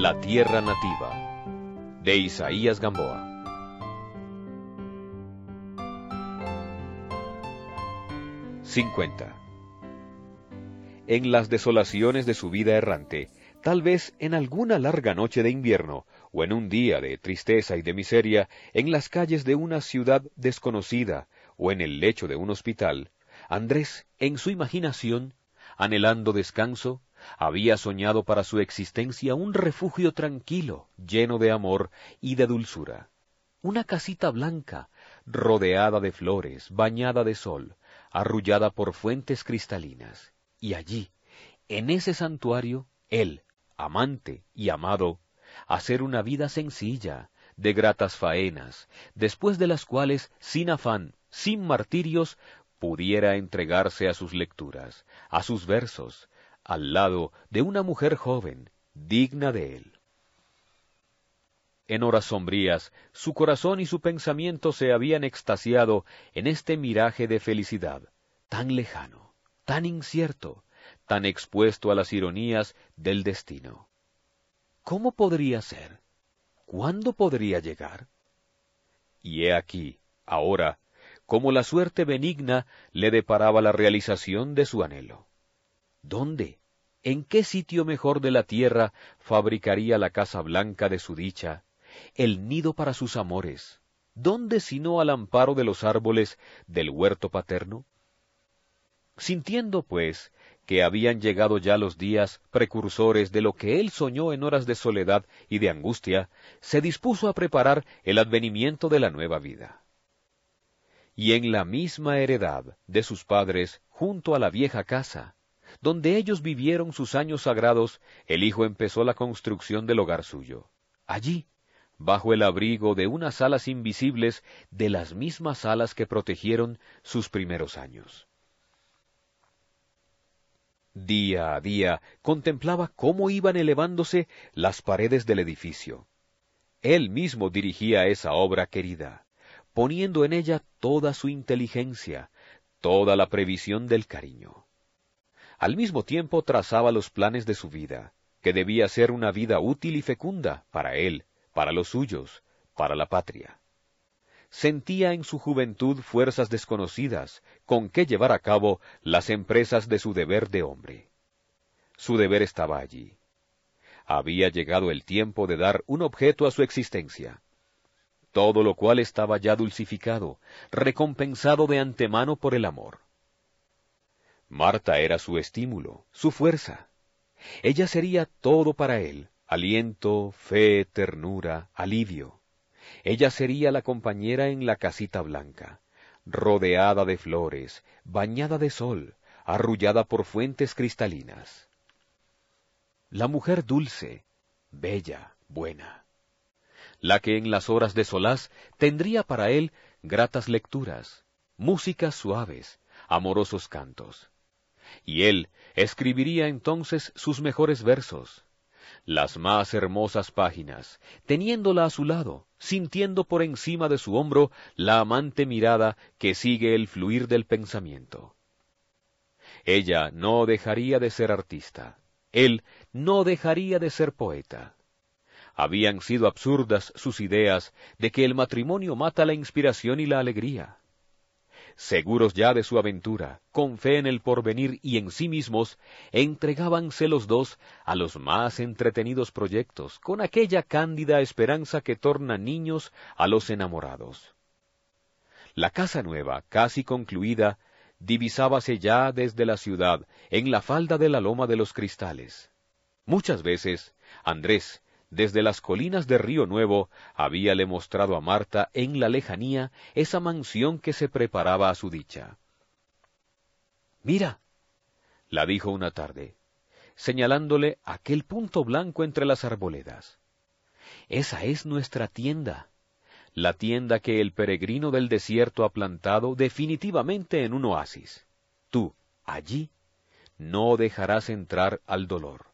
La Tierra Nativa, de Isaías Gamboa. ...50... En las desolaciones de su vida errante, tal vez en alguna larga noche de invierno, o en un día de tristeza y de miseria, en las calles de una ciudad desconocida, o en el lecho de un hospital, Andrés, en su imaginación, anhelando descanso, había soñado para su existencia un refugio tranquilo, lleno de amor y de dulzura. Una casita blanca, rodeada de flores, bañada de sol, arrullada por fuentes cristalinas. Y allí, en ese santuario, él, amante y amado, hacer una vida sencilla, de gratas faenas, después de las cuales, sin afán, sin martirios, pudiera entregarse a sus lecturas, a sus versos, al lado de una mujer joven, digna de él. En horas sombrías, su corazón y su pensamiento se habían extasiado en este miraje de felicidad, tan lejano, tan incierto, tan expuesto a las ironías del destino. ¿Cómo podría ser? ¿Cuándo podría llegar? Y he aquí, ahora, como la suerte benigna le deparaba la realización de su anhelo. ¿Dónde? ¿En qué sitio mejor de la tierra fabricaría la casa blanca de su dicha, el nido para sus amores? ¿Dónde sino al amparo de los árboles del huerto paterno? Sintiendo, pues, que habían llegado ya los días precursores de lo que él soñó en horas de soledad y de angustia, se dispuso a preparar el advenimiento de la nueva vida. Y en la misma heredad de sus padres, junto a la vieja casa, donde ellos vivieron sus años sagrados, el hijo empezó la construcción del hogar suyo. Allí, bajo el abrigo de unas alas invisibles de las mismas alas que protegieron sus primeros años. Día a día contemplaba cómo iban elevándose las paredes del edificio. Él mismo dirigía esa obra querida, poniendo en ella toda su inteligencia, toda la previsión del cariño. Al mismo tiempo trazaba los planes de su vida, que debía ser una vida útil y fecunda para él, para los suyos, para la patria. Sentía en su juventud fuerzas desconocidas con que llevar a cabo las empresas de su deber de hombre. Su deber estaba allí. Había llegado el tiempo de dar un objeto a su existencia, todo lo cual estaba ya dulcificado, recompensado de antemano por el amor. Marta era su estímulo, su fuerza. Ella sería todo para él, aliento, fe, ternura, alivio. Ella sería la compañera en la casita blanca, rodeada de flores, bañada de sol, arrullada por fuentes cristalinas. La mujer dulce, bella, buena. La que en las horas de solaz tendría para él gratas lecturas, músicas suaves, amorosos cantos y él escribiría entonces sus mejores versos, las más hermosas páginas, teniéndola a su lado, sintiendo por encima de su hombro la amante mirada que sigue el fluir del pensamiento. Ella no dejaría de ser artista, él no dejaría de ser poeta. Habían sido absurdas sus ideas de que el matrimonio mata la inspiración y la alegría seguros ya de su aventura, con fe en el porvenir y en sí mismos, entregábanse los dos a los más entretenidos proyectos, con aquella cándida esperanza que torna niños a los enamorados. La casa nueva, casi concluida, divisábase ya desde la ciudad, en la falda de la loma de los cristales. Muchas veces, Andrés, desde las colinas de Río Nuevo, habíale mostrado a Marta en la lejanía esa mansión que se preparaba a su dicha. Mira, la dijo una tarde, señalándole aquel punto blanco entre las arboledas. Esa es nuestra tienda, la tienda que el peregrino del desierto ha plantado definitivamente en un oasis. Tú, allí, no dejarás entrar al dolor.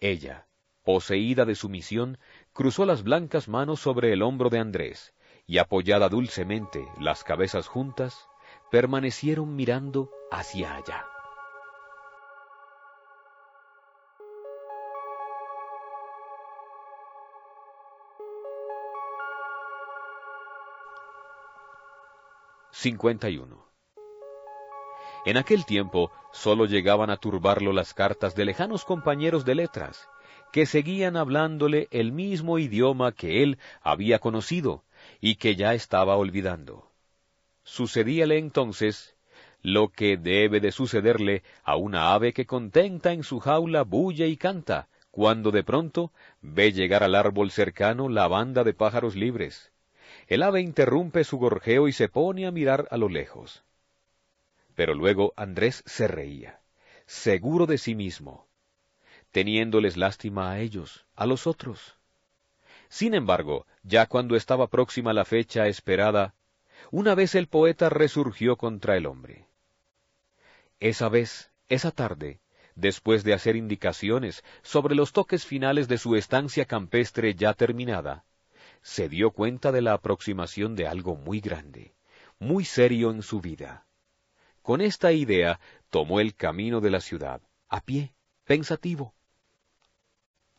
Ella, Poseída de su misión, cruzó las blancas manos sobre el hombro de Andrés, y apoyada dulcemente las cabezas juntas, permanecieron mirando hacia allá. ...51... En aquel tiempo solo llegaban a turbarlo las cartas de lejanos compañeros de letras que seguían hablándole el mismo idioma que él había conocido y que ya estaba olvidando. Sucedíale entonces lo que debe de sucederle a una ave que contenta en su jaula bulle y canta, cuando de pronto ve llegar al árbol cercano la banda de pájaros libres. El ave interrumpe su gorjeo y se pone a mirar a lo lejos. Pero luego Andrés se reía, seguro de sí mismo, teniéndoles lástima a ellos, a los otros. Sin embargo, ya cuando estaba próxima la fecha esperada, una vez el poeta resurgió contra el hombre. Esa vez, esa tarde, después de hacer indicaciones sobre los toques finales de su estancia campestre ya terminada, se dio cuenta de la aproximación de algo muy grande, muy serio en su vida. Con esta idea tomó el camino de la ciudad, a pie, pensativo.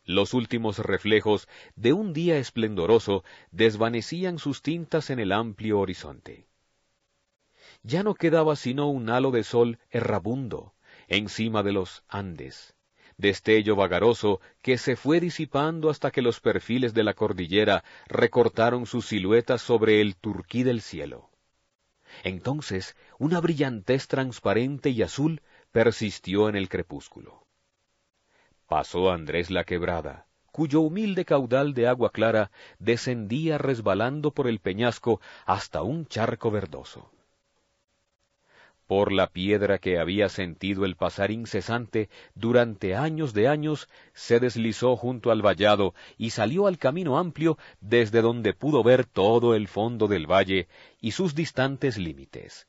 Los últimos reflejos de un día esplendoroso desvanecían sus tintas en el amplio horizonte. Ya no quedaba sino un halo de sol errabundo encima de los Andes, destello vagaroso que se fue disipando hasta que los perfiles de la cordillera recortaron sus siluetas sobre el turquí del cielo. Entonces una brillantez transparente y azul persistió en el crepúsculo. Pasó Andrés la quebrada, cuyo humilde caudal de agua clara descendía resbalando por el peñasco hasta un charco verdoso por la piedra que había sentido el pasar incesante durante años de años, se deslizó junto al vallado y salió al camino amplio desde donde pudo ver todo el fondo del valle y sus distantes límites.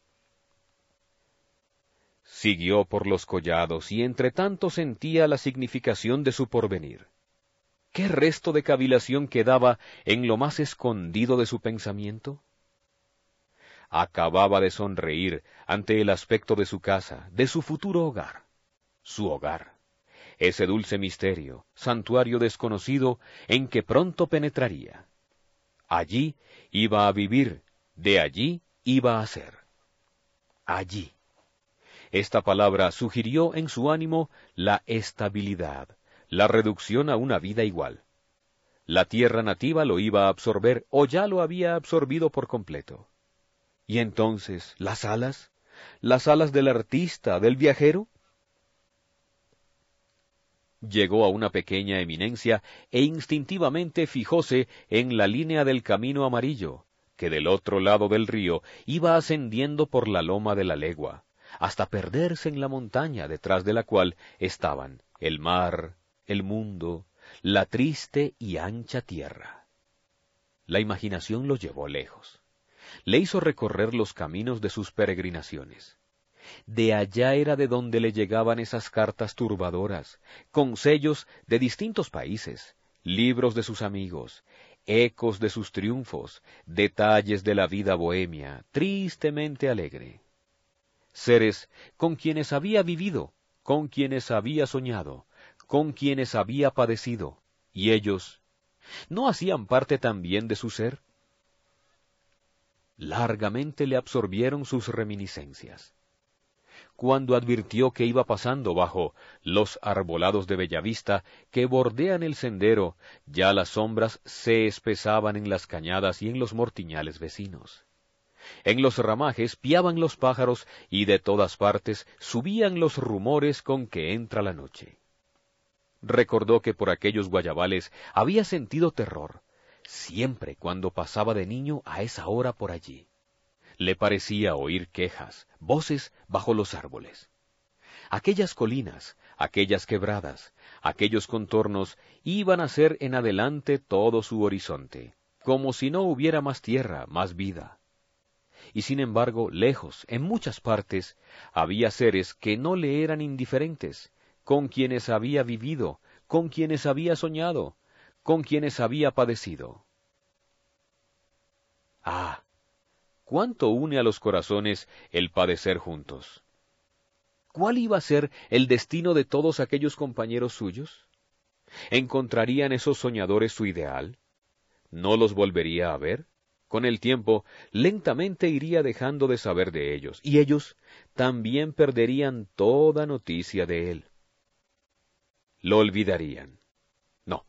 Siguió por los collados y entre tanto sentía la significación de su porvenir. ¿Qué resto de cavilación quedaba en lo más escondido de su pensamiento? acababa de sonreír ante el aspecto de su casa, de su futuro hogar, su hogar, ese dulce misterio, santuario desconocido en que pronto penetraría. Allí iba a vivir, de allí iba a ser. Allí. Esta palabra sugirió en su ánimo la estabilidad, la reducción a una vida igual. La tierra nativa lo iba a absorber o ya lo había absorbido por completo. ¿Y entonces las alas? ¿Las alas del artista, del viajero? Llegó a una pequeña eminencia e instintivamente fijóse en la línea del camino amarillo, que del otro lado del río iba ascendiendo por la loma de la legua, hasta perderse en la montaña detrás de la cual estaban el mar, el mundo, la triste y ancha tierra. La imaginación lo llevó lejos le hizo recorrer los caminos de sus peregrinaciones. De allá era de donde le llegaban esas cartas turbadoras, con sellos de distintos países, libros de sus amigos, ecos de sus triunfos, detalles de la vida bohemia, tristemente alegre. Seres con quienes había vivido, con quienes había soñado, con quienes había padecido, y ellos, ¿no hacían parte también de su ser? largamente le absorbieron sus reminiscencias. Cuando advirtió que iba pasando bajo los arbolados de Bellavista que bordean el sendero, ya las sombras se espesaban en las cañadas y en los mortiñales vecinos. En los ramajes piaban los pájaros y de todas partes subían los rumores con que entra la noche. Recordó que por aquellos guayabales había sentido terror, siempre cuando pasaba de niño a esa hora por allí. Le parecía oír quejas, voces bajo los árboles. Aquellas colinas, aquellas quebradas, aquellos contornos iban a ser en adelante todo su horizonte, como si no hubiera más tierra, más vida. Y sin embargo, lejos, en muchas partes, había seres que no le eran indiferentes, con quienes había vivido, con quienes había soñado, con quienes había padecido. Ah, cuánto une a los corazones el padecer juntos. ¿Cuál iba a ser el destino de todos aquellos compañeros suyos? ¿Encontrarían esos soñadores su ideal? ¿No los volvería a ver? Con el tiempo, lentamente iría dejando de saber de ellos, y ellos también perderían toda noticia de él. Lo olvidarían. No.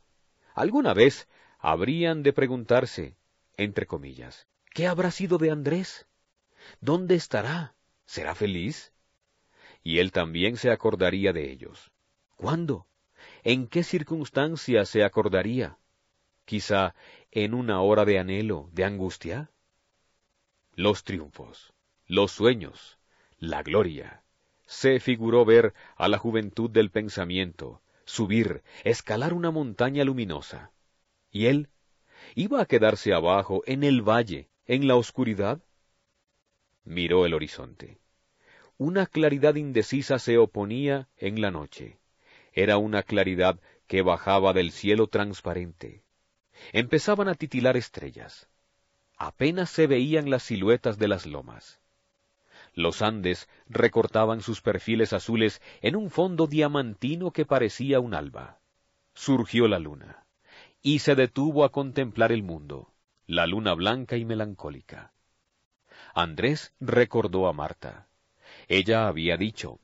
Alguna vez habrían de preguntarse, entre comillas, ¿qué habrá sido de Andrés? ¿Dónde estará? ¿Será feliz? Y él también se acordaría de ellos. ¿Cuándo? ¿En qué circunstancias se acordaría? Quizá en una hora de anhelo, de angustia. Los triunfos, los sueños, la gloria. Se figuró ver a la juventud del pensamiento, subir, escalar una montaña luminosa. ¿Y él? ¿Iba a quedarse abajo, en el valle, en la oscuridad? Miró el horizonte. Una claridad indecisa se oponía en la noche. Era una claridad que bajaba del cielo transparente. Empezaban a titilar estrellas. Apenas se veían las siluetas de las lomas. Los Andes recortaban sus perfiles azules en un fondo diamantino que parecía un alba. Surgió la luna, y se detuvo a contemplar el mundo, la luna blanca y melancólica. Andrés recordó a Marta. Ella había dicho,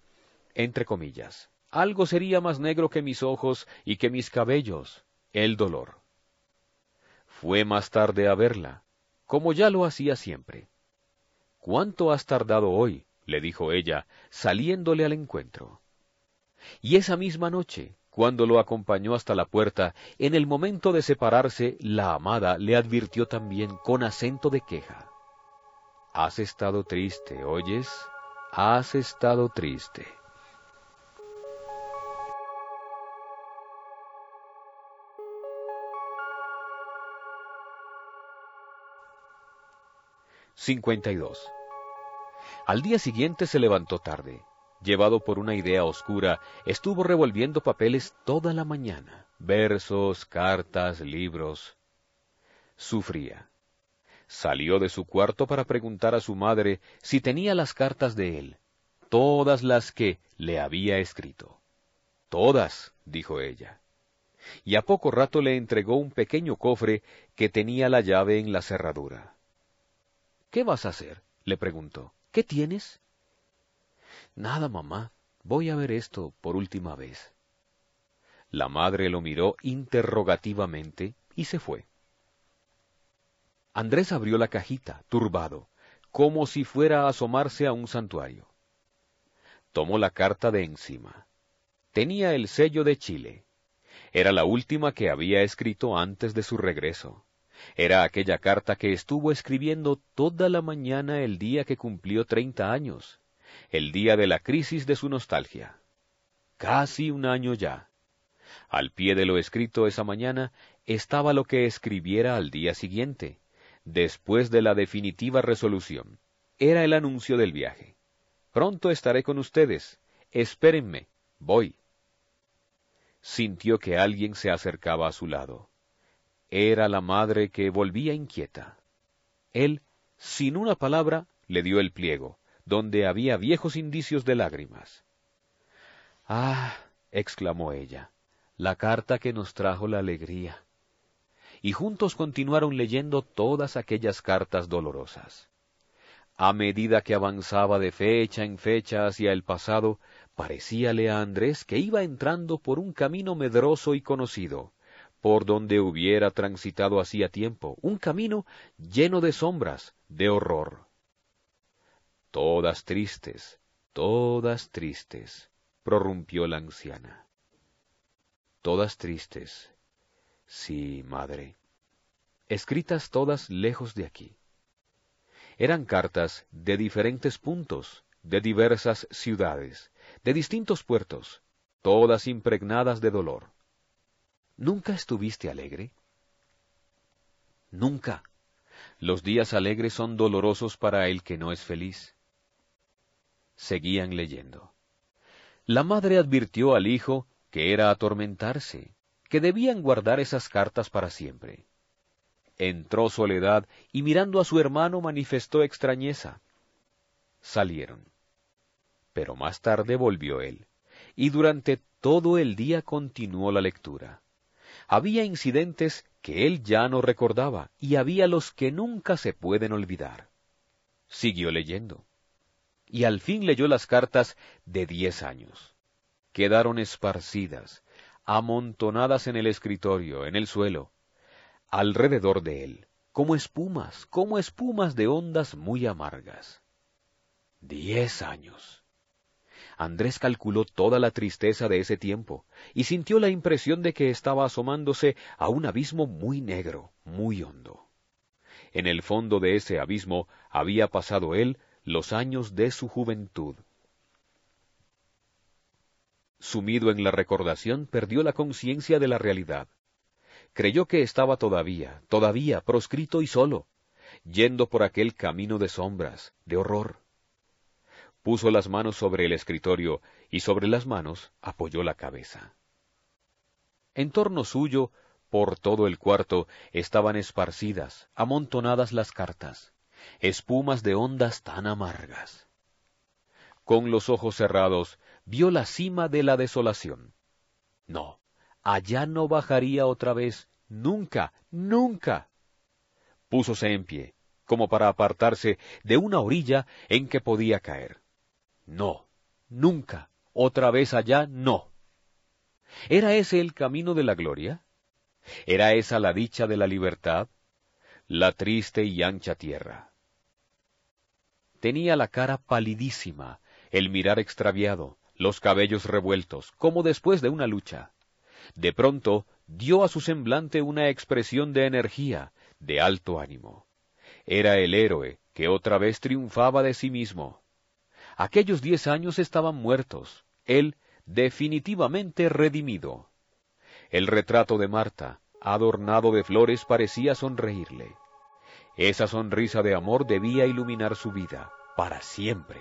entre comillas, algo sería más negro que mis ojos y que mis cabellos, el dolor. Fue más tarde a verla, como ya lo hacía siempre. ¿Cuánto has tardado hoy? le dijo ella, saliéndole al encuentro. Y esa misma noche, cuando lo acompañó hasta la puerta, en el momento de separarse, la amada le advirtió también con acento de queja. Has estado triste, ¿oyes? Has estado triste. 52. Al día siguiente se levantó tarde. Llevado por una idea oscura, estuvo revolviendo papeles toda la mañana, versos, cartas, libros. Sufría. Salió de su cuarto para preguntar a su madre si tenía las cartas de él, todas las que le había escrito. Todas, dijo ella. Y a poco rato le entregó un pequeño cofre que tenía la llave en la cerradura. ¿Qué vas a hacer? le preguntó. ¿Qué tienes? Nada, mamá. Voy a ver esto por última vez. La madre lo miró interrogativamente y se fue. Andrés abrió la cajita, turbado, como si fuera a asomarse a un santuario. Tomó la carta de encima. Tenía el sello de Chile. Era la última que había escrito antes de su regreso. Era aquella carta que estuvo escribiendo toda la mañana el día que cumplió treinta años, el día de la crisis de su nostalgia. Casi un año ya. Al pie de lo escrito esa mañana estaba lo que escribiera al día siguiente, después de la definitiva resolución. Era el anuncio del viaje. Pronto estaré con ustedes. Espérenme. Voy. Sintió que alguien se acercaba a su lado. Era la madre que volvía inquieta. Él, sin una palabra, le dio el pliego, donde había viejos indicios de lágrimas. Ah, exclamó ella, la carta que nos trajo la alegría. Y juntos continuaron leyendo todas aquellas cartas dolorosas. A medida que avanzaba de fecha en fecha hacia el pasado, parecíale a Andrés que iba entrando por un camino medroso y conocido, por donde hubiera transitado hacía tiempo, un camino lleno de sombras, de horror. Todas tristes, todas tristes, prorrumpió la anciana. Todas tristes. Sí, madre. Escritas todas lejos de aquí. Eran cartas de diferentes puntos, de diversas ciudades, de distintos puertos, todas impregnadas de dolor. ¿Nunca estuviste alegre? Nunca. Los días alegres son dolorosos para el que no es feliz. Seguían leyendo. La madre advirtió al hijo que era atormentarse, que debían guardar esas cartas para siempre. Entró Soledad y mirando a su hermano manifestó extrañeza. Salieron. Pero más tarde volvió él, y durante todo el día continuó la lectura Había incidentes que él ya no recordaba y había los que nunca se pueden olvidar. Siguió leyendo. Y al fin leyó las cartas de diez años. Quedaron esparcidas, amontonadas en el escritorio, en el suelo, alrededor de él, como espumas, como espumas de ondas muy amargas. Diez años. Andrés calculó toda la tristeza de ese tiempo y sintió la impresión de que estaba asomándose a un abismo muy negro, muy hondo. En el fondo de ese abismo había pasado él los años de su juventud. Sumido en la recordación, perdió la conciencia de la realidad. Creyó que estaba todavía, todavía proscrito y solo, yendo por aquel camino de sombras, de horror puso las manos sobre el escritorio y sobre las manos apoyó la cabeza. En torno suyo, por todo el cuarto, estaban esparcidas, amontonadas las cartas, espumas de ondas tan amargas. Con los ojos cerrados, vio la cima de la desolación. No, allá no bajaría otra vez, nunca, nunca. Púsose en pie, como para apartarse de una orilla en que podía caer. No, nunca, otra vez allá, no. ¿Era ese el camino de la gloria? ¿Era esa la dicha de la libertad? La triste y ancha tierra. Tenía la cara palidísima, el mirar extraviado, los cabellos revueltos, como después de una lucha. De pronto dio a su semblante una expresión de energía, de alto ánimo. Era el héroe que otra vez triunfaba de sí mismo. Aquellos diez años estaban muertos, él definitivamente redimido. El retrato de Marta, adornado de flores, parecía sonreírle. Esa sonrisa de amor debía iluminar su vida para siempre.